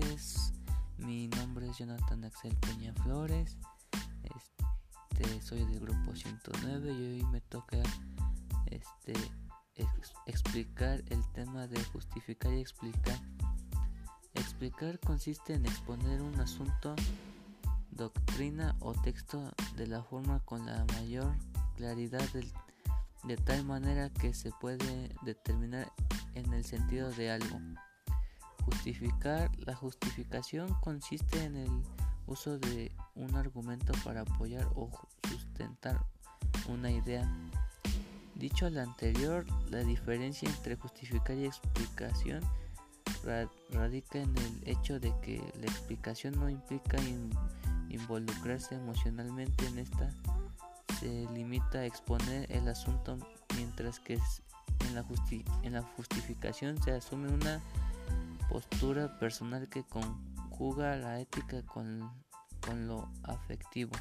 es Jonathan Axel Peña Flores. Este, soy del grupo 109 y hoy me toca este, explicar el tema de justificar y explicar. Explicar consiste en exponer un asunto, doctrina o texto de la forma con la mayor claridad de tal manera que se puede determinar en el sentido de algo. Justificar. La justificación consiste en el uso de un argumento para apoyar o sustentar una idea. Dicho al anterior, la diferencia entre justificar y explicación radica en el hecho de que la explicación no implica involucrarse emocionalmente en esta, se limita a exponer el asunto mientras que en la, en la justificación se asume una postura personal que conjuga la ética con, con lo afectivo.